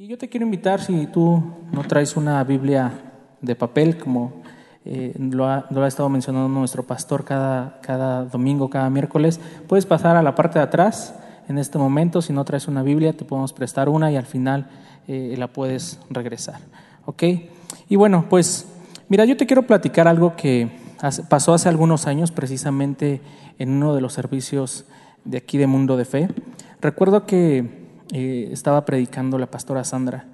Y yo te quiero invitar, si tú no traes una Biblia de papel, como eh, lo, ha, estado mencionando nuestro pastor cada, cada domingo, cada miércoles, puedes pasar a la parte de atrás en este momento. Si no traes una Biblia, te podemos prestar una y al final eh, la puedes regresar. ¿Ok? Y bueno, pues mira, yo te quiero platicar algo que pasó hace algunos años, precisamente en uno de los servicios de aquí de Mundo de Fe. Recuerdo que eh, estaba predicando la pastora Sandra.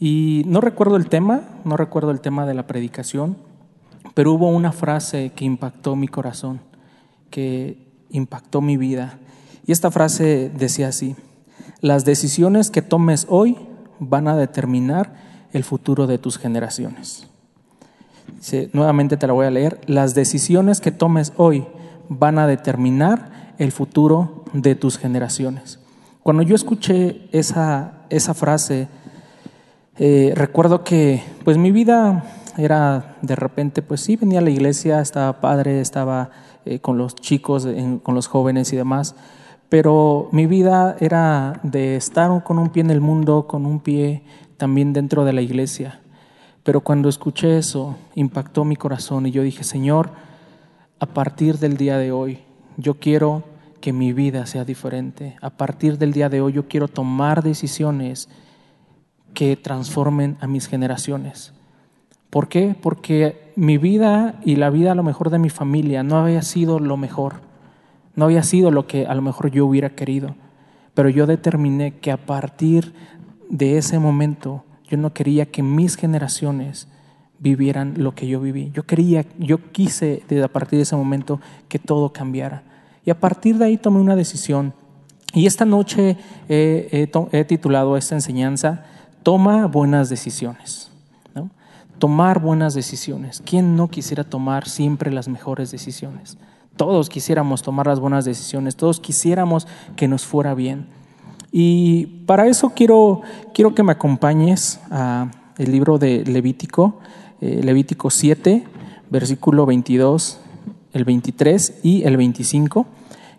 Y no recuerdo el tema, no recuerdo el tema de la predicación, pero hubo una frase que impactó mi corazón, que impactó mi vida. Y esta frase decía así, las decisiones que tomes hoy van a determinar el futuro de tus generaciones. nuevamente te la voy a leer, las decisiones que tomes hoy van a determinar el futuro de tus generaciones. Cuando yo escuché esa, esa frase, eh, recuerdo que pues mi vida era de repente, pues sí, venía a la iglesia, estaba padre, estaba eh, con los chicos, con los jóvenes y demás, pero mi vida era de estar con un pie en el mundo, con un pie también dentro de la iglesia. Pero cuando escuché eso, impactó mi corazón y yo dije, Señor, a partir del día de hoy, yo quiero que mi vida sea diferente. A partir del día de hoy yo quiero tomar decisiones que transformen a mis generaciones. ¿Por qué? Porque mi vida y la vida a lo mejor de mi familia no había sido lo mejor, no había sido lo que a lo mejor yo hubiera querido, pero yo determiné que a partir de ese momento yo no quería que mis generaciones vivieran lo que yo viví. Yo quería, yo quise desde a partir de ese momento que todo cambiara. Y a partir de ahí tomé una decisión. Y esta noche he, titulado esta enseñanza, Toma buenas decisiones. Tomar buenas decisiones. ¿Quién no quisiera tomar siempre las mejores decisiones? Todos quisiéramos tomar las buenas decisiones, todos quisiéramos que nos fuera bien. Y para eso quiero, quiero que me acompañes a el libro de Levítico, eh, Levítico 7, versículo 22 el 23 y el 25.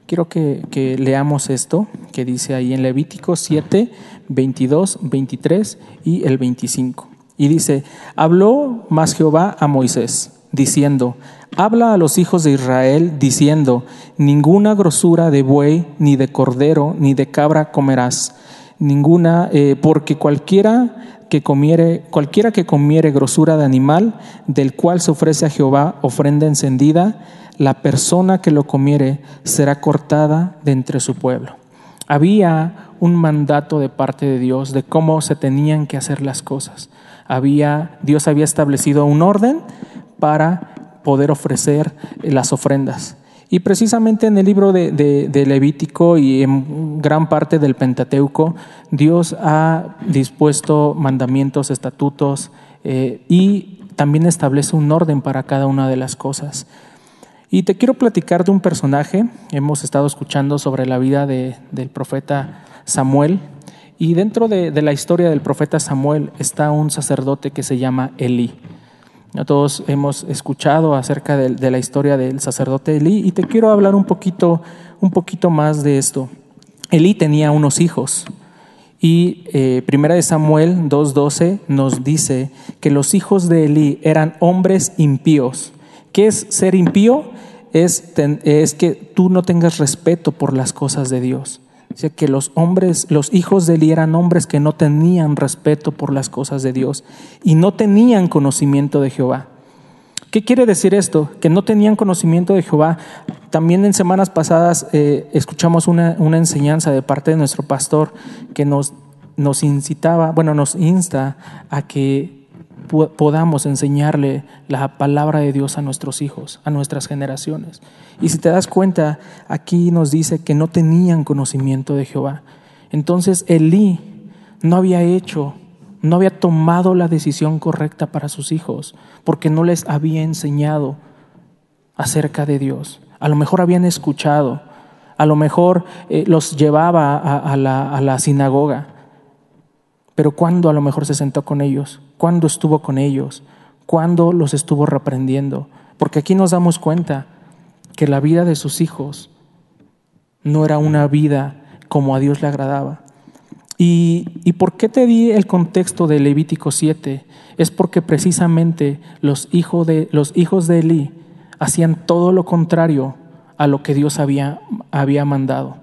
Quiero que, leamos esto que dice ahí en Levítico 7, 22, 23 y el 25. Y dice, habló más Jehová a Moisés, diciendo, habla a los hijos de Israel, diciendo, ninguna grosura de buey, ni de cordero, ni de cabra comerás, ninguna, eh, porque cualquiera que comiere, cualquiera que comiere grosura de animal, del cual se ofrece a Jehová ofrenda encendida, la persona que lo comiere será cortada de entre su pueblo. Había un mandato de parte de Dios de cómo se tenían que hacer las cosas. Había, Dios había establecido un orden para poder ofrecer las ofrendas. Y precisamente en el libro de, Levítico y en gran parte del Pentateuco, Dios ha dispuesto mandamientos, estatutos eh, y también establece un orden para cada una de las cosas. Y te quiero platicar de un personaje. Hemos estado escuchando sobre la vida del profeta Samuel. Y dentro de, la historia del profeta Samuel está un sacerdote que se llama Elí. Todos hemos escuchado acerca de, la historia del sacerdote Elí y te quiero hablar un poquito, un poquito más de esto. Elí tenía unos hijos y eh, Primera de Samuel 2.12 nos dice que los hijos de Elí eran hombres impíos. ¿Qué es ser impío? es, es que tú no tengas respeto por las cosas de Dios. O que los hombres, los hijos de Eli eran hombres que no tenían respeto por las cosas de Dios y no tenían conocimiento de Jehová. ¿Qué quiere decir esto? Que no tenían conocimiento de Jehová. También en semanas pasadas eh, escuchamos una, una, enseñanza de parte de nuestro pastor que nos, nos incitaba, bueno, nos insta a que podamos enseñarle la palabra de Dios a nuestros hijos, a nuestras generaciones. Y si te das cuenta, aquí nos dice que no tenían conocimiento de Jehová. Entonces Elí no había hecho, no había tomado la decisión correcta para sus hijos, porque no les había enseñado acerca de Dios. A lo mejor habían escuchado, a lo mejor eh, los llevaba a, la, sinagoga, pero ¿cuándo a lo mejor se sentó con ellos? ¿Cuándo estuvo con ellos? ¿Cuándo los estuvo reprendiendo? Porque aquí nos damos cuenta que la vida de sus hijos no era una vida como a Dios le agradaba. ¿Y, ¿Y por qué te di el contexto de Levítico 7? Es porque precisamente los hijos de, los hijos de Elí hacían todo lo contrario a lo que Dios había, había mandado.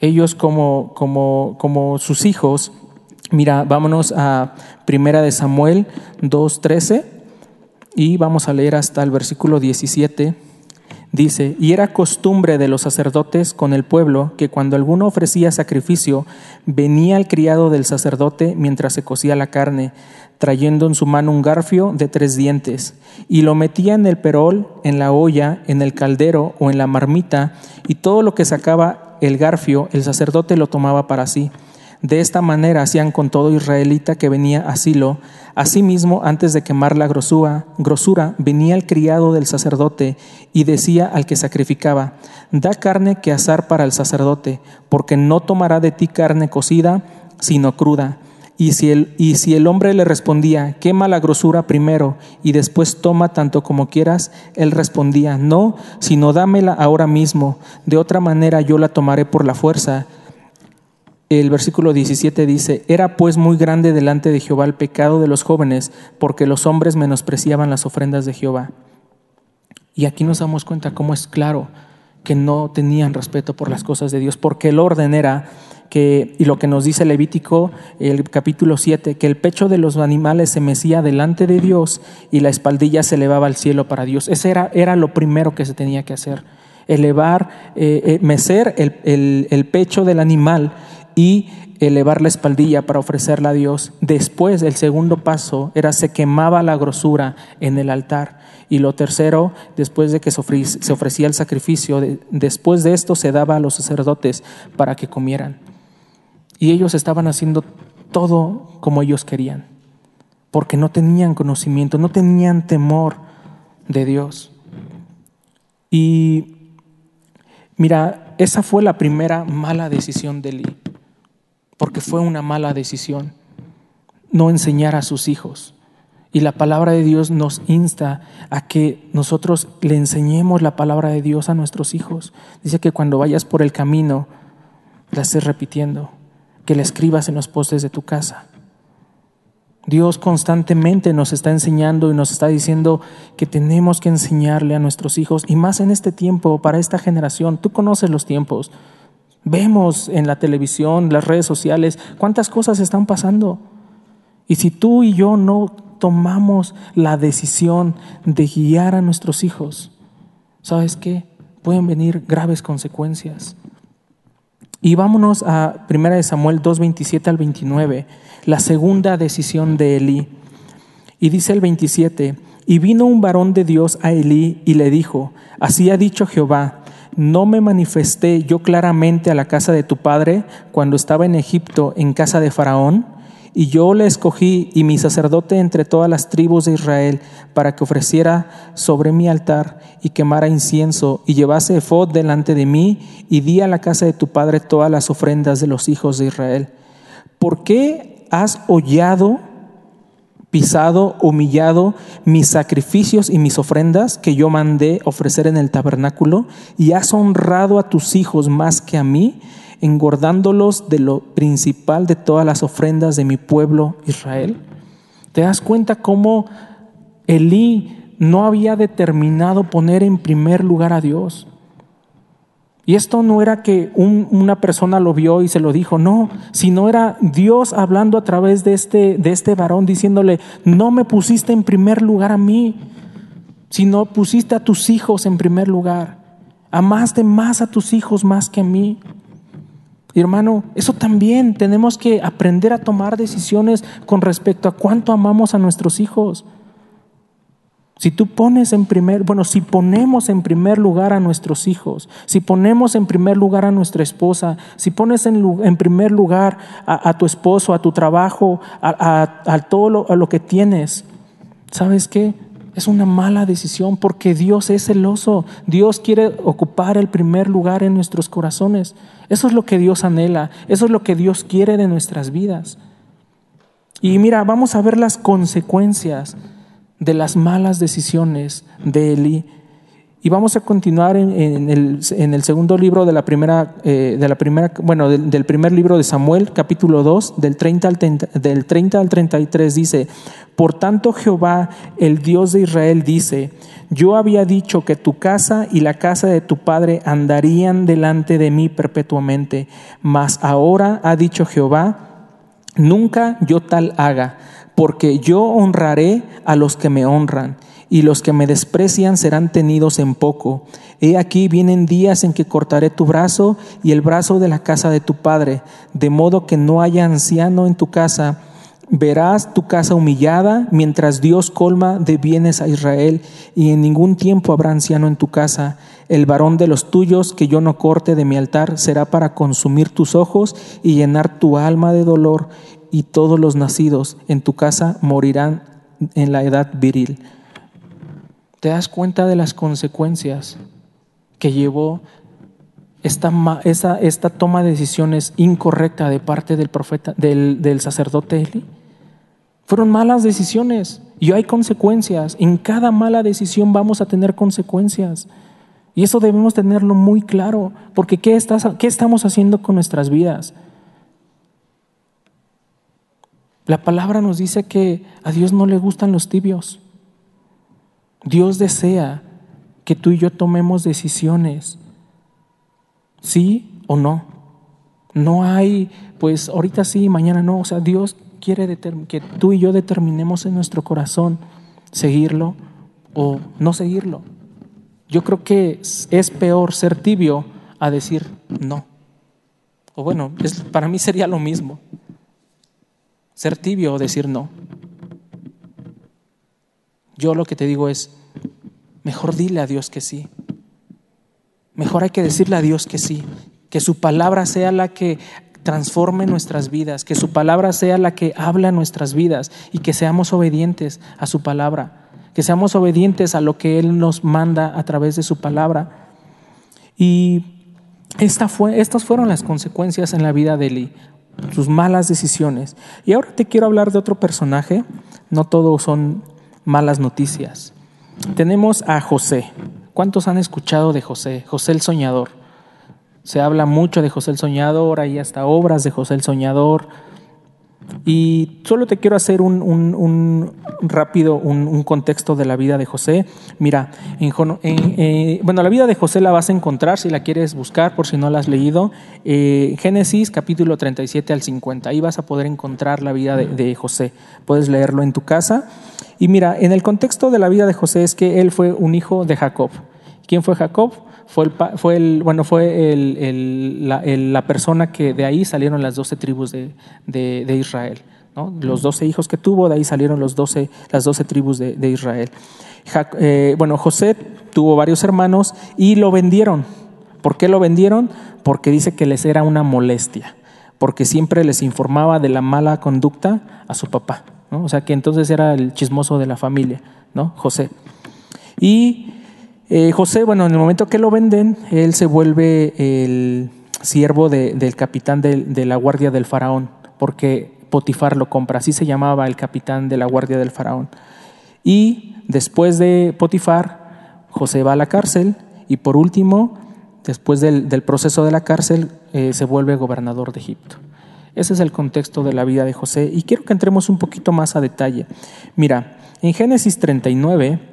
Ellos como, como, como sus hijos, mira, vámonos a Primera de Samuel 2.13 y vamos a leer hasta el versículo 17 Dice, y era costumbre de los sacerdotes con el pueblo que cuando alguno ofrecía sacrificio, venía el criado del sacerdote mientras se cocía la carne, trayendo en su mano un garfio de tres dientes, y lo metía en el perol, en la olla, en el caldero o en la marmita, y todo lo que sacaba el garfio, el sacerdote lo tomaba para sí. De esta manera hacían con todo israelita que venía a Silo. Asimismo, antes de quemar la grosura, venía el criado del sacerdote y decía al que sacrificaba, da carne que asar para el sacerdote, porque no tomará de ti carne cocida, sino cruda. Y si, el, y si el hombre le respondía, quema la grosura primero y después toma tanto como quieras, él respondía, no, sino dámela ahora mismo, de otra manera yo la tomaré por la fuerza el versículo 17 dice, era pues muy grande delante de Jehová el pecado de los jóvenes, porque los hombres menospreciaban las ofrendas de Jehová. Y aquí nos damos cuenta cómo es claro que no tenían respeto por las cosas de Dios, porque el orden era que, y lo que nos dice Levítico, el capítulo 7, que el pecho de los animales se mecía delante de Dios y la espaldilla se elevaba al cielo para Dios. Ese era, era lo primero que se tenía que hacer, elevar, eh, eh, mecer el, el pecho del animal y elevar la espaldilla para ofrecerla a Dios. Después, el segundo paso era se quemaba la grosura en el altar. Y lo tercero, después de que se ofrecía el sacrificio, después de esto se daba a los sacerdotes para que comieran. Y ellos estaban haciendo todo como ellos querían, porque no tenían conocimiento, no tenían temor de Dios. Y mira, esa fue la primera mala decisión de Eli porque fue una mala decisión no enseñar a sus hijos. Y la palabra de Dios nos insta a que nosotros le enseñemos la palabra de Dios a nuestros hijos. Dice que cuando vayas por el camino, la estés repitiendo, que la escribas en los postes de tu casa. Dios constantemente nos está enseñando y nos está diciendo que tenemos que enseñarle a nuestros hijos, y más en este tiempo, para esta generación. Tú conoces los tiempos. Vemos en la televisión, las redes sociales, cuántas cosas están pasando. Y si tú y yo no tomamos la decisión de guiar a nuestros hijos, ¿sabes qué? Pueden venir graves consecuencias. Y vámonos a 1 Samuel 2, 27 al 29, la segunda decisión de Elí. Y dice el 27, y vino un varón de Dios a Elí y le dijo, así ha dicho Jehová, ¿no me manifesté yo claramente a la casa de tu padre cuando estaba en Egipto en casa de Faraón? Y yo le escogí y mi sacerdote entre todas las tribus de Israel para que ofreciera sobre mi altar y quemara incienso y llevase efod delante de mí y di a la casa de tu padre todas las ofrendas de los hijos de Israel. ¿Por qué has hollado pisado, humillado mis sacrificios y mis ofrendas que yo mandé ofrecer en el tabernáculo, y has honrado a tus hijos más que a mí, engordándolos de lo principal de todas las ofrendas de mi pueblo Israel. ¿Te das cuenta cómo Elí no había determinado poner en primer lugar a Dios? Y esto no era que una persona lo vio y se lo dijo, no, sino era Dios hablando a través de este, de este varón diciéndole, no me pusiste en primer lugar a mí, sino pusiste a tus hijos en primer lugar. Amaste más a tus hijos más que a mí. hermano, eso también tenemos que aprender a tomar decisiones con respecto a cuánto amamos a nuestros hijos. Si tú pones en primer, bueno, si ponemos en primer lugar a nuestros hijos, si ponemos en primer lugar a nuestra esposa, si pones en, primer lugar a, tu esposo, a tu trabajo, a, todo lo, lo que tienes, ¿sabes qué? Es una mala decisión porque Dios es celoso. Dios quiere ocupar el primer lugar en nuestros corazones. Eso es lo que Dios anhela. Eso es lo que Dios quiere de nuestras vidas. Y mira, vamos a ver las consecuencias de las malas decisiones de Eli. Y vamos a continuar en, el, segundo libro de la primera, eh, de la primera bueno, del, primer libro de Samuel, capítulo 2, del 30, al del 30 al 33, dice, Por tanto Jehová, el Dios de Israel, dice, Yo había dicho que tu casa y la casa de tu padre andarían delante de mí perpetuamente, mas ahora ha dicho Jehová, Nunca yo tal haga, porque yo honraré a los que me honran y los que me desprecian serán tenidos en poco. He aquí vienen días en que cortaré tu brazo y el brazo de la casa de tu padre, de modo que no haya anciano en tu casa. Verás tu casa humillada mientras Dios colma de bienes a Israel, y en ningún tiempo habrá anciano en tu casa. El varón de los tuyos que yo no corte de mi altar será para consumir tus ojos y llenar tu alma de dolor, y todos los nacidos en tu casa morirán en la edad viril te das cuenta de las consecuencias que llevó esta, esta toma de decisiones incorrecta de parte del profeta, del, del sacerdote Eli. Fueron malas decisiones y hay consecuencias. En cada mala decisión vamos a tener consecuencias. Y eso debemos tenerlo muy claro, porque ¿qué, estás, qué estamos haciendo con nuestras vidas? La palabra nos dice que a Dios no le gustan los tibios. Dios desea que tú y yo tomemos decisiones, sí o no. No hay, pues ahorita sí, mañana no. O sea, Dios quiere que tú y yo determinemos en nuestro corazón seguirlo o no seguirlo. Yo creo que es peor ser tibio a decir no. O bueno, para mí sería lo mismo. Ser tibio o decir no. Yo lo que te digo es, mejor dile a Dios que sí. Mejor hay que decirle a Dios que sí. Que su palabra sea la que transforme nuestras vidas, que su palabra sea la que habla nuestras vidas y que seamos obedientes a su palabra, que seamos obedientes a lo que Él nos manda a través de su palabra. Y esta fue, estas fueron las consecuencias en la vida de Eli, sus malas decisiones. Y ahora te quiero hablar de otro personaje, no todos son malas noticias. Tenemos a José. ¿Cuántos han escuchado de José? José el Soñador. Se habla mucho de José el Soñador, hay hasta obras de José el Soñador. Y solo te quiero hacer un, rápido un, contexto de la vida de José. Mira, en, eh, bueno, la vida de José la vas a encontrar si la quieres buscar, por si no la has leído. Eh, Génesis capítulo 37 al 50. Ahí vas a poder encontrar la vida de, de José. Puedes leerlo en tu casa. Y mira, en el contexto de la vida de José es que él fue un hijo de Jacob. ¿Quién fue Jacob? Fue el, fue el bueno, fue el, la, persona que de ahí salieron las doce tribus de, de, Israel. ¿no? Los doce hijos que tuvo, de ahí salieron los doce, las doce tribus de, Israel. Eh, bueno, José tuvo varios hermanos y lo vendieron. ¿Por qué lo vendieron? Porque dice que les era una molestia, porque siempre les informaba de la mala conducta a su papá. O sea que entonces era el chismoso de la familia, ¿no? José. Y eh, José, bueno, en el momento que lo venden, él se vuelve el siervo del capitán de, la guardia del faraón, porque Potifar lo compra, así se llamaba el capitán de la guardia del faraón. Y después de Potifar, José va a la cárcel y por último, después del, proceso de la cárcel, eh, se vuelve gobernador de Egipto. Ese es el contexto de la vida de José y quiero que entremos un poquito más a detalle. Mira, en Génesis 39,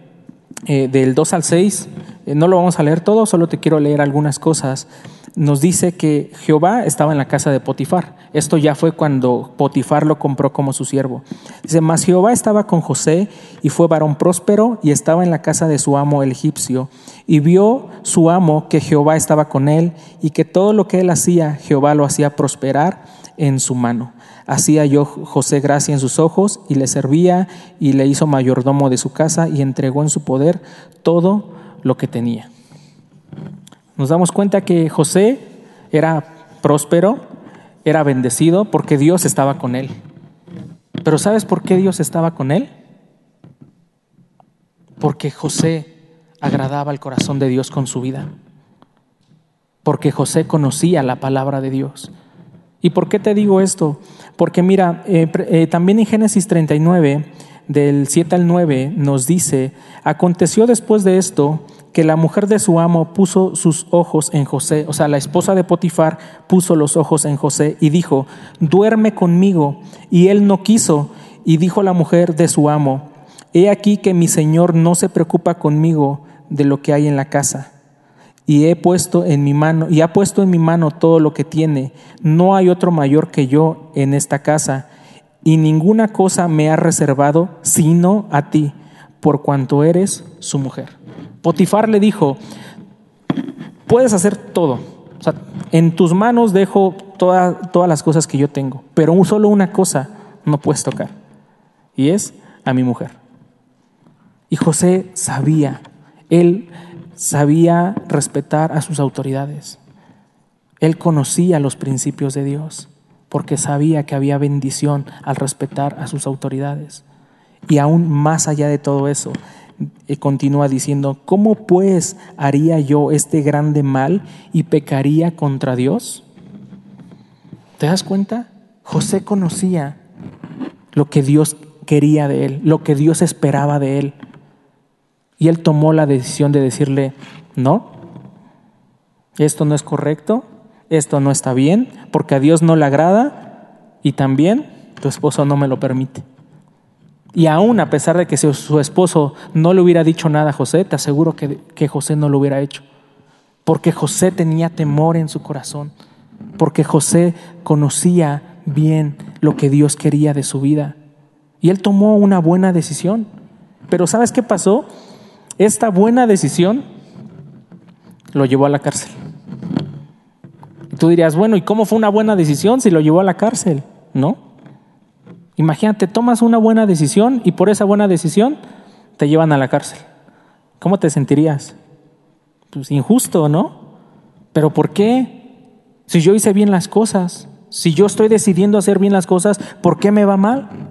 eh, del 2 al 6, eh, no lo vamos a leer todo, solo te quiero leer algunas cosas. Nos dice que Jehová estaba en la casa de Potifar. Esto ya fue cuando Potifar lo compró como su siervo. Dice, mas Jehová estaba con José y fue varón próspero y estaba en la casa de su amo el egipcio. Y vio su amo que Jehová estaba con él y que todo lo que él hacía, Jehová lo hacía prosperar en su mano. Hacía yo José gracia en sus ojos y le servía y le hizo mayordomo de su casa y entregó en su poder todo lo que tenía. Nos damos cuenta que José era próspero, era bendecido porque Dios estaba con él. Pero ¿sabes por qué Dios estaba con él? Porque José agradaba el corazón de Dios con su vida. Porque José conocía la palabra de Dios. ¿Y por qué te digo esto? Porque mira, eh, eh, también en Génesis 39, del 7 al 9, nos dice, aconteció después de esto que la mujer de su amo puso sus ojos en José, o sea, la esposa de Potifar puso los ojos en José y dijo, duerme conmigo. Y él no quiso, y dijo la mujer de su amo, he aquí que mi señor no se preocupa conmigo de lo que hay en la casa. Y he puesto en mi mano, y ha puesto en mi mano todo lo que tiene. No hay otro mayor que yo en esta casa, y ninguna cosa me ha reservado sino a ti, por cuanto eres su mujer. Potifar le dijo, puedes hacer todo, en tus manos dejo todas las cosas que yo tengo, pero solo una cosa no puedes tocar, y es a mi mujer. Y José sabía, él sabía respetar a sus autoridades, él conocía los principios de Dios, porque sabía que había bendición al respetar a sus autoridades. Y aún más allá de todo eso, y continúa diciendo, ¿cómo pues haría yo este grande mal y pecaría contra Dios? ¿Te das cuenta? José conocía lo que Dios quería de él, lo que Dios esperaba de él. Y él tomó la decisión de decirle, no, esto no es correcto, esto no está bien, porque a Dios no le agrada y también tu esposo no me lo permite. Y aún a pesar de que su esposo no le hubiera dicho nada a José, te aseguro que, que José no lo hubiera hecho. Porque José tenía temor en su corazón. Porque José conocía bien lo que Dios quería de su vida. Y él tomó una buena decisión. Pero ¿sabes qué pasó? Esta buena decisión lo llevó a la cárcel. Tú dirías, bueno, ¿y cómo fue una buena decisión si lo llevó a la cárcel? ¿No? Imagínate, tomas una buena decisión y por esa buena decisión te llevan a la cárcel. ¿Cómo te sentirías? Pues injusto, ¿no? Pero ¿por qué? Si yo hice bien las cosas, si yo estoy decidiendo hacer bien las cosas, ¿por qué me va mal?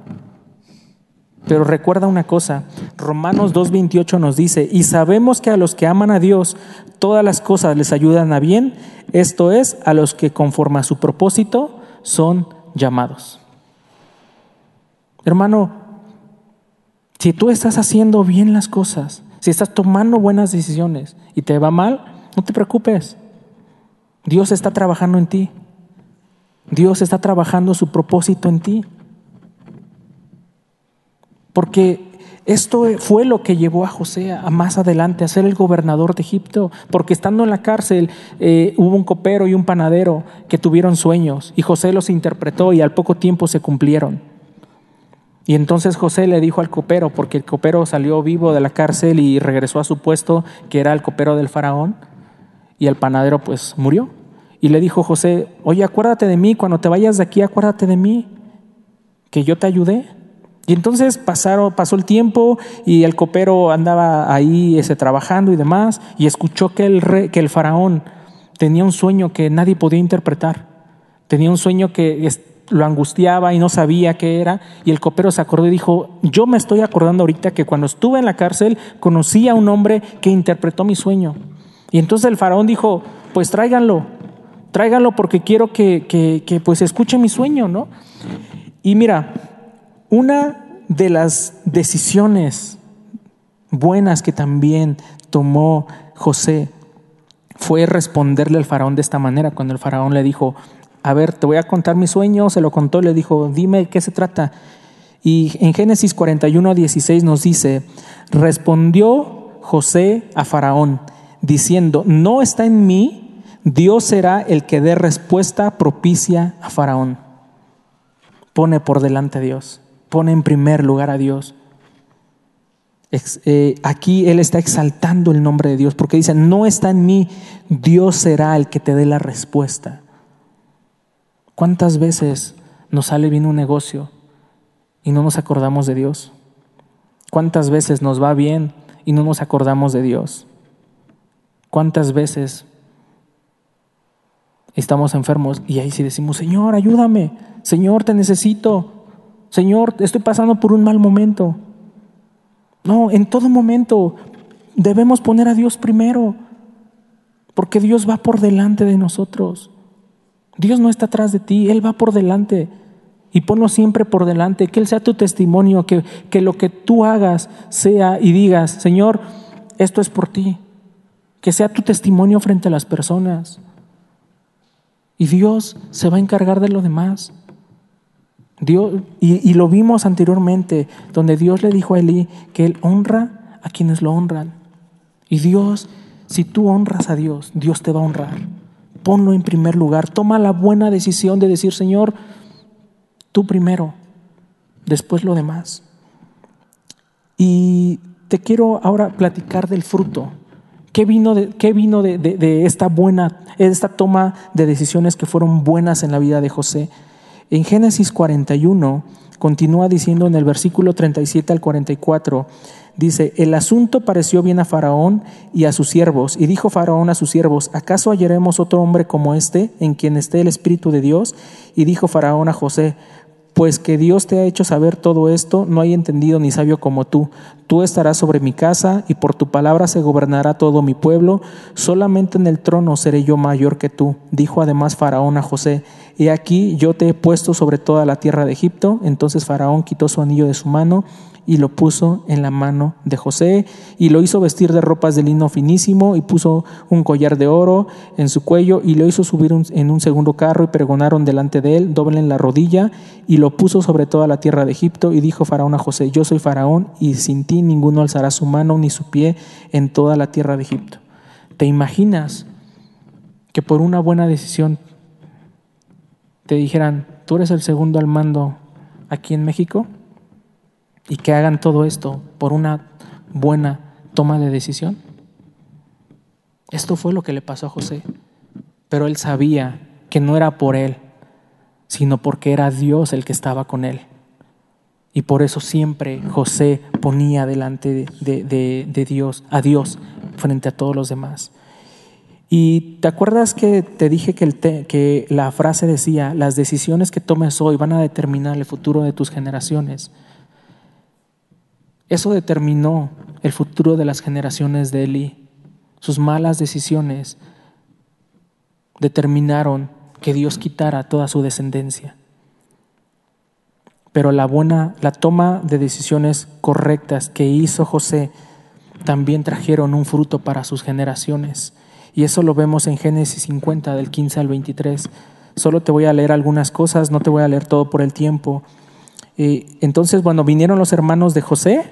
Pero recuerda una cosa, Romanos 2.28 nos dice, y sabemos que a los que aman a Dios, todas las cosas les ayudan a bien, esto es, a los que conforme a su propósito son llamados. Hermano, si tú estás haciendo bien las cosas, si estás tomando buenas decisiones y te va mal, no te preocupes. Dios está trabajando en ti. Dios está trabajando su propósito en ti. Porque esto fue lo que llevó a José a más adelante a ser el gobernador de Egipto, porque estando en la cárcel eh, hubo un copero y un panadero que tuvieron sueños y José los interpretó y al poco tiempo se cumplieron. Y entonces José le dijo al copero, porque el copero salió vivo de la cárcel y regresó a su puesto, que era el copero del faraón, y el panadero pues murió. Y le dijo José, oye, acuérdate de mí, cuando te vayas de aquí, acuérdate de mí, que yo te ayudé. Y entonces pasó el tiempo y el copero andaba ahí ese, trabajando y demás, y escuchó que el, rey, que el faraón tenía un sueño que nadie podía interpretar. Tenía un sueño que lo angustiaba y no sabía qué era. Y el copero se acordó y dijo, yo me estoy acordando ahorita que cuando estuve en la cárcel conocí a un hombre que interpretó mi sueño. Y entonces el faraón dijo, pues tráiganlo, tráiganlo porque quiero que, que, que pues escuche mi sueño, ¿no? Y mira, una de las decisiones buenas que también tomó José fue responderle al faraón de esta manera, cuando el faraón le dijo, a ver, te voy a contar mi sueño, se lo contó, le dijo, dime qué se trata. Y en Génesis 41, 16 nos dice, respondió José a Faraón, diciendo, no está en mí, Dios será el que dé respuesta propicia a Faraón. Pone por delante a Dios, pone en primer lugar a Dios. Eh, aquí él está exaltando el nombre de Dios porque dice, no está en mí, Dios será el que te dé la respuesta. ¿Cuántas veces nos sale bien un negocio y no nos acordamos de Dios? ¿Cuántas veces nos va bien y no nos acordamos de Dios? ¿Cuántas veces estamos enfermos y ahí sí decimos, Señor, ayúdame, Señor, te necesito, Señor, estoy pasando por un mal momento? No, en todo momento debemos poner a Dios primero, porque Dios va por delante de nosotros. Dios no está atrás de ti, Él va por delante. Y ponlo siempre por delante, que Él sea tu testimonio, que, que lo que tú hagas sea y digas, Señor, esto es por ti. que sea tu testimonio frente a las personas. Y Dios se va a encargar de lo demás. Dios, y, y, lo vimos anteriormente, donde Dios le dijo a Elí que Él honra a quienes lo honran. Y Dios, si tú honras a Dios, Dios te va a honrar. Ponlo en primer lugar. Toma la buena decisión de decir, Señor, tú primero, después lo demás. Y te quiero ahora platicar del fruto. ¿Qué vino, de, qué vino de, de, esta buena, esta toma de decisiones que fueron buenas en la vida de José? En Génesis 41 continúa diciendo en el versículo 37 al 44, dice, el asunto pareció bien a Faraón y a sus siervos, y dijo Faraón a sus siervos, ¿acaso hallaremos otro hombre como este, en quien esté el Espíritu de Dios? Y dijo Faraón a José, pues que Dios te ha hecho saber todo esto, no hay entendido ni sabio como tú. Tú estarás sobre mi casa y por tu palabra se gobernará todo mi pueblo. Solamente en el trono seré yo mayor que tú. Dijo además Faraón a José, He aquí yo te he puesto sobre toda la tierra de Egipto. Entonces Faraón quitó su anillo de su mano y lo puso en la mano de José y lo hizo vestir de ropas de lino finísimo y puso un collar de oro en su cuello y lo hizo subir en un segundo carro y pregonaron delante de él, doble en la rodilla y lo puso sobre toda la tierra de Egipto y dijo Faraón a José, yo soy Faraón y sin ti ninguno alzará su mano ni su pie en toda la tierra de Egipto. ¿Te imaginas que por una buena decisión te dijeran, tú eres el segundo al mando aquí en México? y que hagan todo esto por una buena toma de decisión. Esto fue lo que le pasó a José, pero él sabía que no era por él, sino porque era Dios el que estaba con él. Y por eso siempre José ponía delante de, de, Dios, a Dios, frente a todos los demás. Y te acuerdas que te dije que, la frase decía, las decisiones que tomes hoy van a determinar el futuro de tus generaciones. Eso determinó el futuro de las generaciones de Eli. Sus malas decisiones determinaron que Dios quitara toda su descendencia. Pero la buena, la toma de decisiones correctas que hizo José también trajeron un fruto para sus generaciones. Y eso lo vemos en Génesis 50, del 15 al 23. Solo te voy a leer algunas cosas, no te voy a leer todo por el tiempo. Eh, entonces, bueno, vinieron los hermanos de José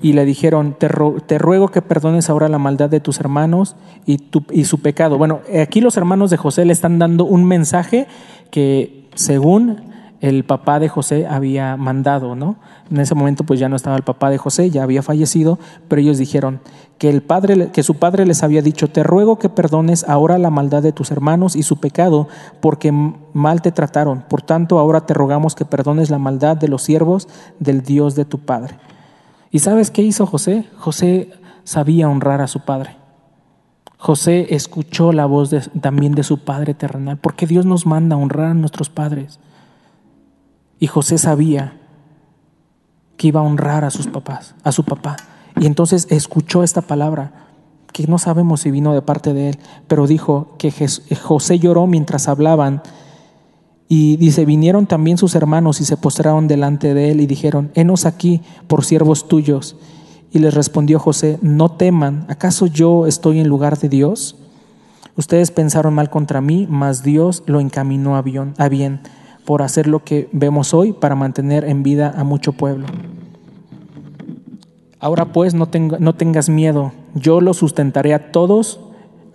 y le dijeron, te, ruego que perdones ahora la maldad de tus hermanos y, y su pecado. Bueno, aquí los hermanos de José le están dando un mensaje que según el papá de José había mandado, ¿no? En ese momento pues ya no estaba el papá de José, ya había fallecido, pero ellos dijeron que el padre que su padre les había dicho, "Te ruego que perdones ahora la maldad de tus hermanos y su pecado, porque mal te trataron. Por tanto, ahora te rogamos que perdones la maldad de los siervos del Dios de tu padre." ¿Y sabes qué hizo José? José sabía honrar a su padre. José escuchó la voz también de su padre terrenal, porque Dios nos manda honrar a nuestros padres. Y José sabía que iba a honrar a sus papás, a su papá. Y entonces escuchó esta palabra, que no sabemos si vino de parte de él, pero dijo que José lloró mientras hablaban y dice, vinieron también sus hermanos y se postraron delante de él y dijeron, henos aquí por siervos tuyos. Y les respondió José, no teman, ¿acaso yo estoy en lugar de Dios? Ustedes pensaron mal contra mí, mas Dios lo encaminó a bien, a bien por hacer lo que vemos hoy para mantener en vida a mucho pueblo. Ahora pues no, no tengas miedo, yo los sustentaré a todos,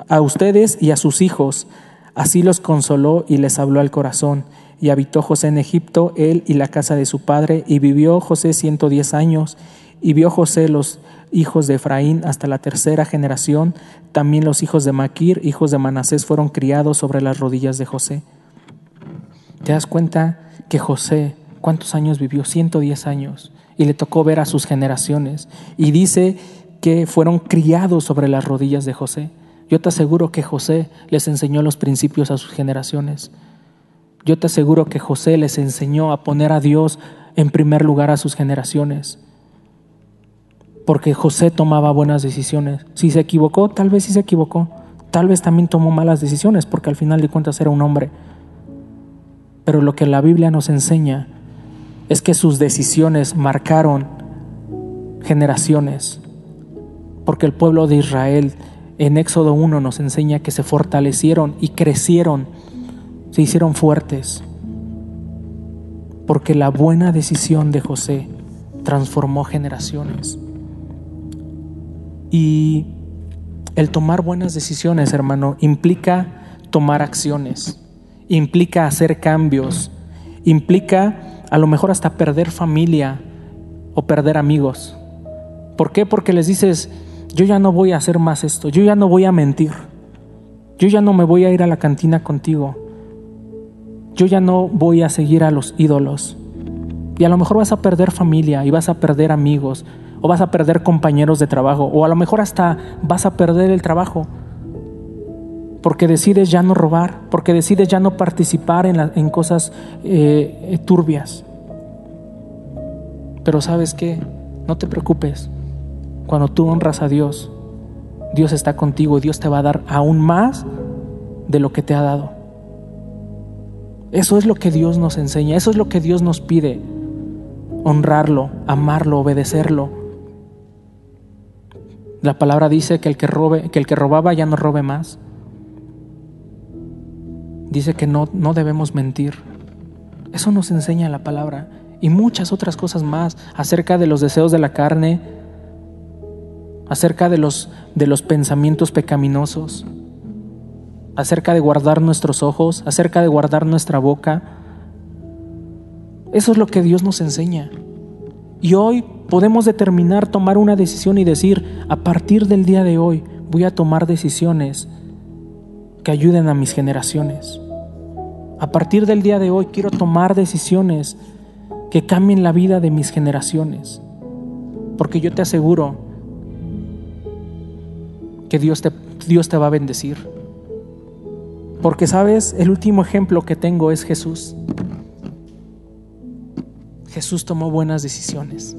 a ustedes y a sus hijos Así los consoló y les habló al corazón. Y habitó José en Egipto, él y la casa de su padre, y vivió José ciento diez años, y vio José los hijos de Efraín hasta la tercera generación, también los hijos de Maquir, hijos de Manasés, fueron criados sobre las rodillas de José. ¿Te das cuenta que José, cuántos años vivió? Ciento diez años, y le tocó ver a sus generaciones, y dice que fueron criados sobre las rodillas de José. Yo te aseguro que José les enseñó los principios a sus generaciones. Yo te aseguro que José les enseñó a poner a Dios en primer lugar a sus generaciones. Porque José tomaba buenas decisiones. Si se equivocó, tal vez sí se equivocó. Tal vez también tomó malas decisiones porque al final de cuentas era un hombre. Pero lo que la Biblia nos enseña es que sus decisiones marcaron generaciones. Porque el pueblo de Israel en Éxodo 1 nos enseña que se fortalecieron y crecieron, se hicieron fuertes, porque la buena decisión de José transformó generaciones. Y el tomar buenas decisiones, hermano, implica tomar acciones, implica hacer cambios, implica a lo mejor hasta perder familia o perder amigos. ¿Por qué? Porque les dices, yo ya no voy a hacer más esto, yo ya no voy a mentir, yo ya no me voy a ir a la cantina contigo, yo ya no voy a seguir a los ídolos. Y a lo mejor vas a perder familia y vas a perder amigos o vas a perder compañeros de trabajo o a lo mejor hasta vas a perder el trabajo porque decides ya no robar, porque decides ya no participar en, cosas eh, turbias. Pero sabes qué, no te preocupes, cuando tú honras a Dios, Dios está contigo y Dios te va a dar aún más de lo que te ha dado. Eso es lo que Dios nos enseña, eso es lo que Dios nos pide. Honrarlo, amarlo, obedecerlo. La palabra dice que el que, robe, que el que robaba ya no robe más. Dice que no, no debemos mentir. Eso nos enseña la palabra. Y muchas otras cosas más acerca de los deseos de la carne, acerca de los, de los pensamientos pecaminosos, acerca de guardar nuestros ojos, acerca de guardar nuestra boca. Eso es lo que Dios nos enseña. Y hoy podemos determinar, tomar una decisión y decir, a partir del día de hoy voy a tomar decisiones que ayuden a mis generaciones. A partir del día de hoy quiero tomar decisiones que cambien la vida de mis generaciones. Porque yo te aseguro que Dios te, Dios te va a bendecir. Porque sabes, el último ejemplo que tengo es Jesús. Jesús tomó buenas decisiones.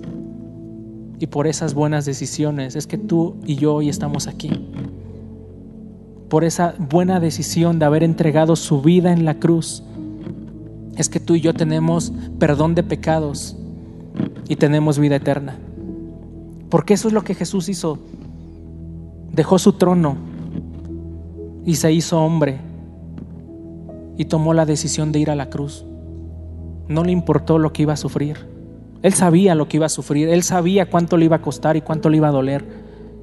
Y por esas buenas decisiones es que tú y yo hoy estamos aquí. Por esa buena decisión de haber entregado su vida en la cruz, es que tú y yo tenemos perdón de pecados y tenemos vida eterna. Porque eso es lo que Jesús hizo dejó su trono y se hizo hombre y tomó la decisión de ir a la cruz. No le importó lo que iba a sufrir. Él sabía lo que iba a sufrir, él sabía cuánto le iba a costar y cuánto le iba a doler.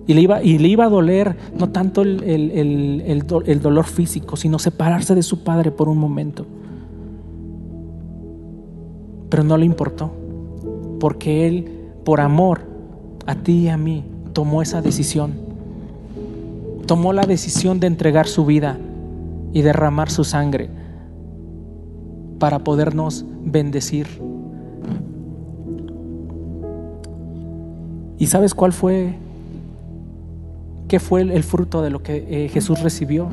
Y le iba, y le iba a doler no tanto el, el dolor físico, sino separarse de su padre por un momento. Pero no le importó, porque él, por amor a ti y a mí, tomó esa decisión tomó la decisión de entregar su vida y derramar su sangre para podernos bendecir. ¿Y sabes cuál fue? ¿Qué fue el, fruto de lo que eh, Jesús recibió?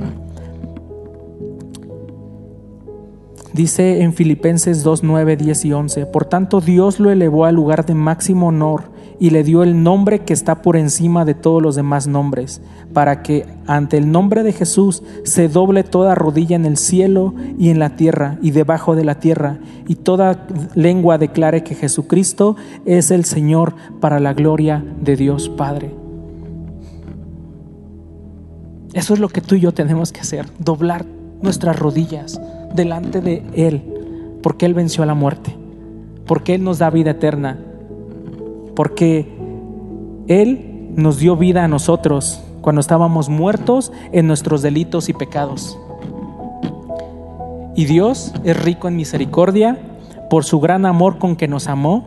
Dice en Filipenses 2, 9, 10 y 11, por tanto Dios lo elevó al lugar de máximo honor y le dio el nombre que está por encima de todos los demás nombres, para que ante el nombre de Jesús se doble toda rodilla en el cielo y en la tierra y debajo de la tierra, y toda lengua declare que Jesucristo es el Señor para la gloria de Dios Padre. Eso es lo que tú y yo tenemos que hacer, doblar nuestras rodillas delante de Él, porque Él venció a la muerte, porque Él nos da vida eterna porque Él nos dio vida a nosotros cuando estábamos muertos en nuestros delitos y pecados. Y Dios es rico en misericordia por su gran amor con que nos amó,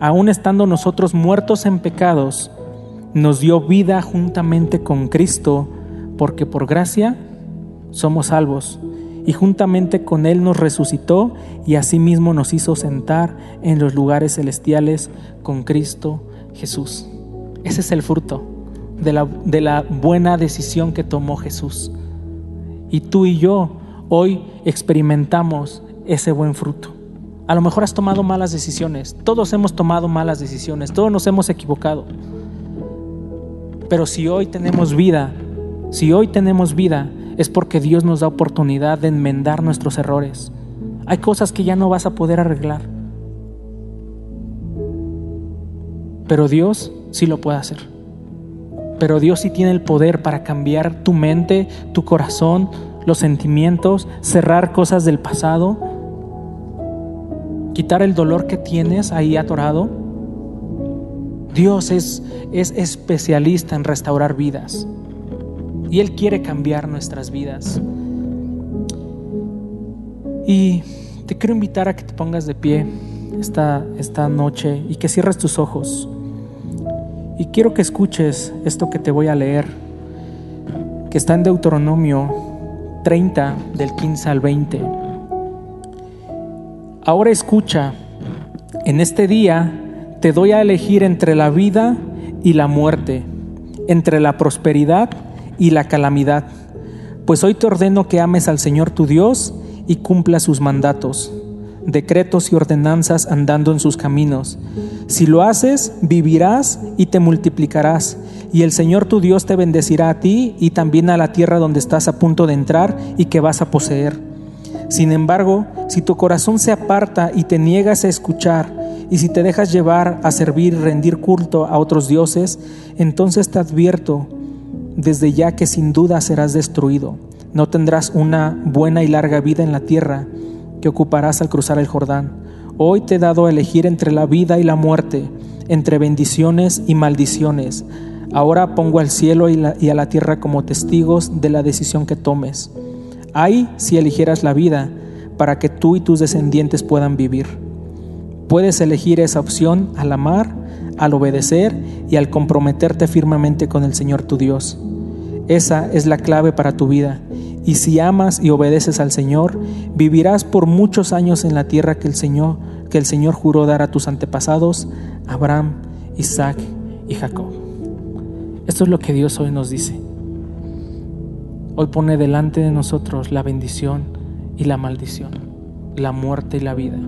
aun estando nosotros muertos en pecados, nos dio vida juntamente con Cristo, porque por gracia somos salvos, y juntamente con Él nos resucitó y asimismo nos hizo sentar en los lugares celestiales con Cristo Jesús. Ese es el fruto de la, de la buena decisión que tomó Jesús. Y tú y yo hoy experimentamos ese buen fruto. A lo mejor has tomado malas decisiones, todos hemos tomado malas decisiones, todos nos hemos equivocado. Pero si hoy tenemos vida, si hoy tenemos vida, es porque Dios nos da oportunidad de enmendar nuestros errores. Hay cosas que ya no vas a poder arreglar. Pero Dios sí lo puede hacer. pero Dios sí tiene el poder para cambiar tu mente, tu corazón, los sentimientos, cerrar cosas del pasado, quitar el dolor que tienes ahí atorado. Dios es, es especialista en restaurar vidas y Él quiere cambiar nuestras vidas. Y te quiero invitar a que te pongas de pie esta, esta noche y que cierres tus ojos. Y quiero que escuches esto que te voy a leer, que está en Deuteronomio 30 del 15 al 20. Ahora escucha, en este día te doy a elegir entre la vida y la muerte, entre la prosperidad y la calamidad, pues hoy te ordeno que ames al Señor tu Dios y cumpla sus mandatos, decretos y ordenanzas andando en sus caminos. Si lo haces, vivirás y te multiplicarás, y el Señor tu Dios te bendecirá a ti y también a la tierra donde estás a punto de entrar y que vas a poseer. Sin embargo, si tu corazón se aparta y te niegas a escuchar, y si te dejas llevar a servir y rendir culto a otros dioses, entonces te advierto desde ya que sin duda serás destruido no tendrás una buena y larga vida en la tierra que ocuparás al cruzar el Jordán. Hoy te he dado a elegir entre la vida y la muerte, entre bendiciones y maldiciones. Ahora pongo al cielo y, a la tierra como testigos de la decisión que tomes. Hay si eligieras la vida para que tú y tus descendientes puedan vivir. Puedes elegir esa opción al amar, al obedecer y al comprometerte firmemente con el Señor tu Dios. Esa es la clave para tu vida. Y si amas y obedeces al Señor, vivirás por muchos años en la tierra que el Señor, que el Señor juró dar a tus antepasados, Abraham, Isaac y Jacob. Esto es lo que Dios hoy nos dice. Hoy pone delante de nosotros la bendición y la maldición, la muerte y la vida.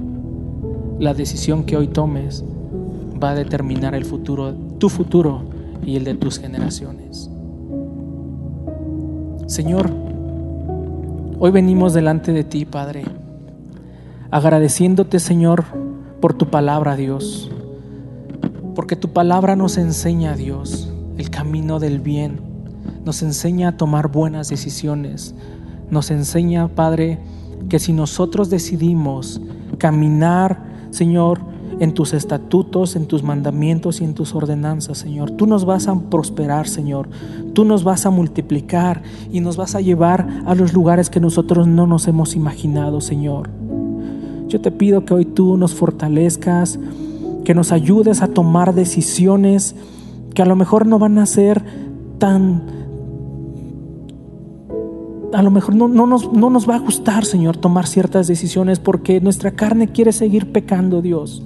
La decisión que hoy tomes va a determinar el futuro, tu futuro y el de tus generaciones. Señor, hoy venimos delante de ti, Padre, agradeciéndote, Señor, por tu palabra, Dios, porque tu palabra nos enseña, Dios, el camino del bien, nos enseña a tomar buenas decisiones, nos enseña, Padre, que si nosotros decidimos caminar, Señor, en tus estatutos, en tus mandamientos y en tus ordenanzas, Señor. Tú nos vas a prosperar, Señor. Tú nos vas a multiplicar y nos vas a llevar a los lugares que nosotros no nos hemos imaginado, Señor. Yo te pido que hoy tú nos fortalezcas, que nos ayudes a tomar decisiones que a lo mejor no van a ser tan... A lo mejor no, nos, no nos va a gustar, Señor, tomar ciertas decisiones porque nuestra carne quiere seguir pecando, Dios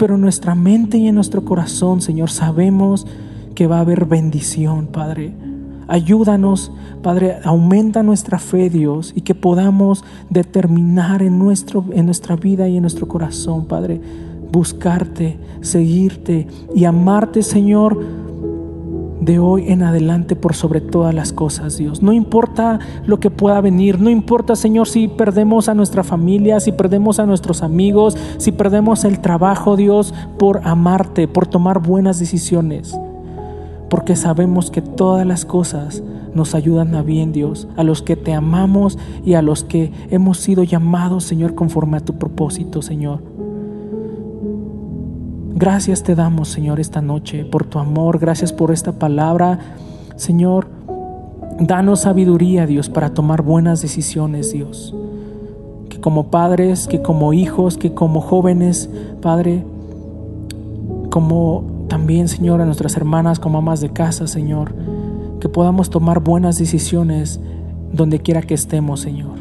pero en nuestra mente y en nuestro corazón, Señor, sabemos que va a haber bendición, Padre. Ayúdanos, Padre, aumenta nuestra fe, Dios, y que podamos determinar en, nuestro, en nuestra vida y en nuestro corazón, Padre, buscarte, seguirte y amarte, Señor, de hoy en adelante por sobre todas las cosas, Dios. No importa lo que pueda venir, no importa, Señor, si perdemos a nuestra familia, si perdemos a nuestros amigos, si perdemos el trabajo, Dios, por amarte, por tomar buenas decisiones. Porque sabemos que todas las cosas nos ayudan a bien, Dios, a los que te amamos y a los que hemos sido llamados, Señor, conforme a tu propósito, Señor. Gracias te damos, Señor, esta noche por tu amor. Gracias por esta palabra. Señor, danos sabiduría, Dios, para tomar buenas decisiones, Dios. Que como padres, que como hijos, que como jóvenes, Padre, como también, Señor, a nuestras hermanas como amas de casa, Señor, que podamos tomar buenas decisiones donde quiera que estemos, Señor.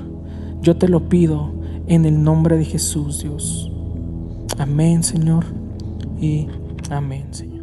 Yo te lo pido en el nombre de Jesús, Dios. Amén, Señor y amén, Señor.